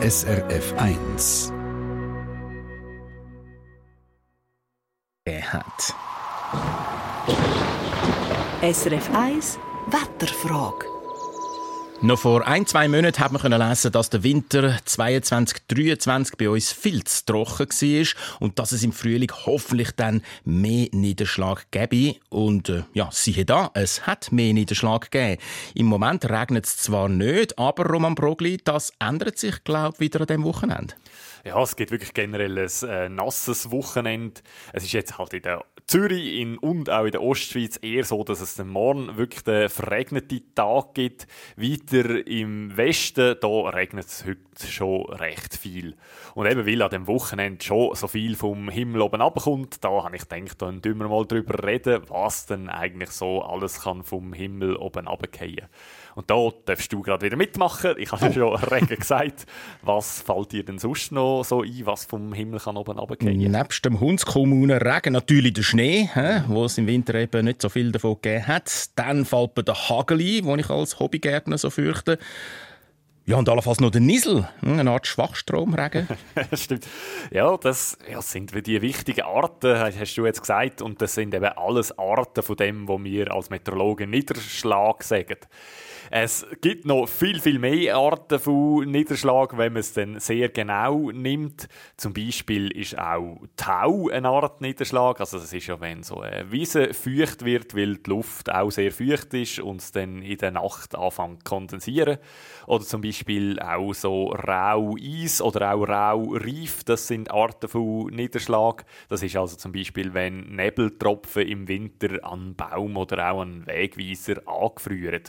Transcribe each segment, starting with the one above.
SRF 1. hat. SRF 1 Wetterfrage. Noch vor ein, zwei Monaten hat man lesen, dass der Winter 22-23 bei uns viel zu trocken war und dass es im Frühling hoffentlich dann mehr Niederschlag gäbe. Und äh, ja, siehe da, es hat mehr Niederschlag gegeben. Im Moment regnet es zwar nicht, aber Roman Brogli, das ändert sich, glaube ich, wieder an diesem Wochenende. Ja, es gibt wirklich generell ein äh, nasses Wochenende. Es ist jetzt halt in der Zürich in, und auch in der Ostschweiz eher so, dass es den Morgen wirklich den verregneten Tag gibt. Weiter im Westen, da regnet es heute schon recht viel. Und eben, weil an dem Wochenende schon so viel vom Himmel oben abkommt, da habe ich gedacht, dann tun wir mal darüber reden, was denn eigentlich so alles kann vom Himmel oben abgehen. Und da darfst du gerade wieder mitmachen. Ich habe ja schon rege gesagt, was fällt dir denn sonst noch so ein, was vom Himmel kann oben runtergehen? Nebst dem Hundskommunen Regen natürlich der Schnee, wo es im Winter eben nicht so viel davon gegeben hat. Dann fällt mir der Hagel ein, den ich als Hobbygärtner so fürchte. Ja, und allenfalls noch der Niesel, hm, eine Art Schwachstromregen. Stimmt. Ja, das ja, sind die wichtigen Arten, hast du jetzt gesagt. Und das sind eben alles Arten von dem, was wir als Meteorologen Niederschlag sagen. Es gibt noch viel, viel mehr Arten von Niederschlag, wenn man es dann sehr genau nimmt. Zum Beispiel ist auch Tau eine Art Niederschlag. Also das ist ja, wenn so eine Wiese feucht wird, weil die Luft auch sehr feucht ist und es dann in der Nacht anfängt zu kondensieren. Oder zum Beispiel auch so rau Eis oder auch rau Reif. Das sind Arten von Niederschlag. Das ist also zum Beispiel, wenn Nebeltropfen im Winter an Baum oder auch an Wegweiser angefrieren.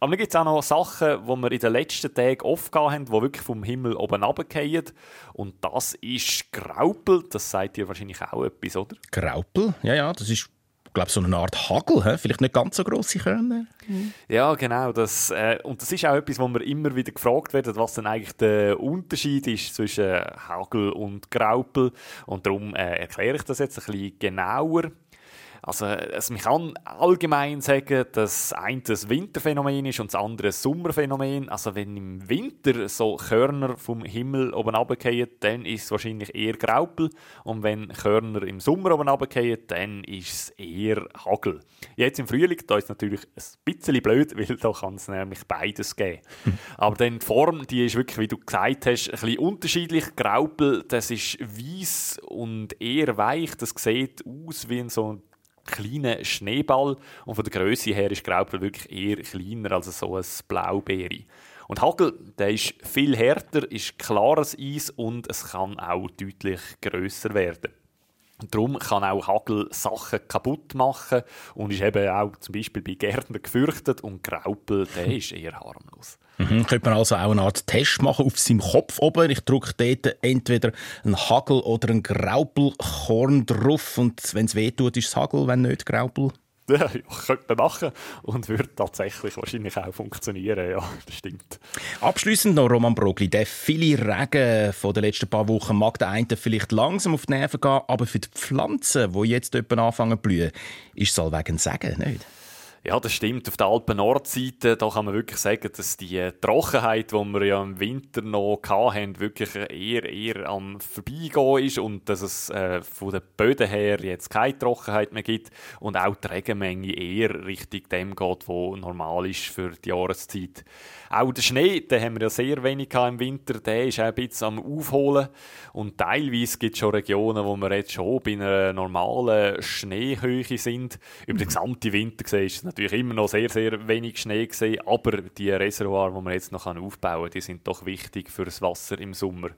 Aber dann gibt es auch noch Sachen, die wir in den letzten Tagen oft haben, die wirklich vom Himmel oben runterfallen. Und das ist Graupel. Das sagt ihr wahrscheinlich auch etwas, oder? Graupel? Ja, ja, das ist glaube so eine Art Hagel, he? vielleicht nicht ganz so grosse Körner. Mhm. Ja, genau. Das, äh, und das ist auch etwas, wo wir immer wieder gefragt werden, was denn eigentlich der Unterschied ist zwischen Hagel und Graupel. Und darum äh, erkläre ich das jetzt ein bisschen genauer. Also, es, man kann allgemein sagen, dass ein das Winterphänomen ist und das andere ein Sommerphänomen. Also, wenn im Winter so Körner vom Himmel oben runterfallen, dann ist es wahrscheinlich eher Graupel. Und wenn Körner im Sommer oben runterfallen, dann ist es eher Hagel. Jetzt im Frühling, da ist es natürlich ein bisschen blöd, weil da kann es nämlich beides geben. Aber dann die Form, die ist wirklich, wie du gesagt hast, ein bisschen unterschiedlich. Graupel, das ist weiß und eher weich. Das sieht aus wie so ein kleinen Schneeball und von der Größe her ist Graupel wirklich eher kleiner als so ein Blaubeere. Und Hagel, der ist viel härter, ist klares Eis und es kann auch deutlich größer werden. Darum kann auch Hagel Sachen kaputt machen und ist eben auch zum Beispiel bei Gärtnern gefürchtet und Graupel, der ist eher harmlos. Mhm, könnte man also auch eine Art Test machen auf seinem Kopf oben. Ich drücke dort entweder einen Hagel oder einen Graupelkorn drauf und wenn es weh tut, ist es Hagel, wenn nicht Graupel. Ja, könnte machen und würde tatsächlich wahrscheinlich auch funktionieren, ja, das stimmt. Abschließend noch Roman Brogli. Der viele Regen von den letzten paar Wochen mag der einen vielleicht langsam auf die Nerven gehen, aber für die Pflanzen, die jetzt anfangen zu blühen, ist es allwegen Sagen, nicht? Ja, das stimmt. Auf der Alpen-Nordseite, kann man wirklich sagen, dass die Trockenheit, die wir ja im Winter noch hatten, wirklich eher, eher am Vorbeigehen ist und dass es äh, von den Böden her jetzt keine Trockenheit mehr gibt und auch die Regenmenge eher Richtung dem geht, wo normal ist für die Jahreszeit. Auch der Schnee, den haben wir ja sehr wenig im Winter, der ist auch ein bisschen am Aufholen. Und teilweise gibt es schon Regionen, wo wir jetzt schon bei einer normalen Schneehöhe sind. Über den gesamten Winter gesehen ist es natürlich immer noch sehr, sehr wenig Schnee gesehen, aber die Reservoire, die man jetzt noch aufbauen kann, die sind doch wichtig für das Wasser im Sommer.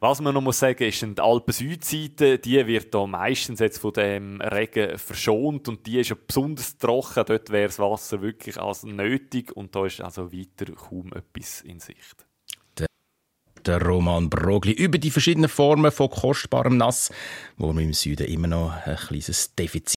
Was man noch muss sagen, ist, die Alpen-Südseite, die wird da meistens jetzt von dem Regen verschont und die ist ja besonders trocken. Dort wäre das Wasser wirklich als nötig und da ist also weiter kaum etwas in Sicht. Der Roman Brogli über die verschiedenen Formen von kostbarem Nass, wo wir im Süden immer noch ein kleines Defizit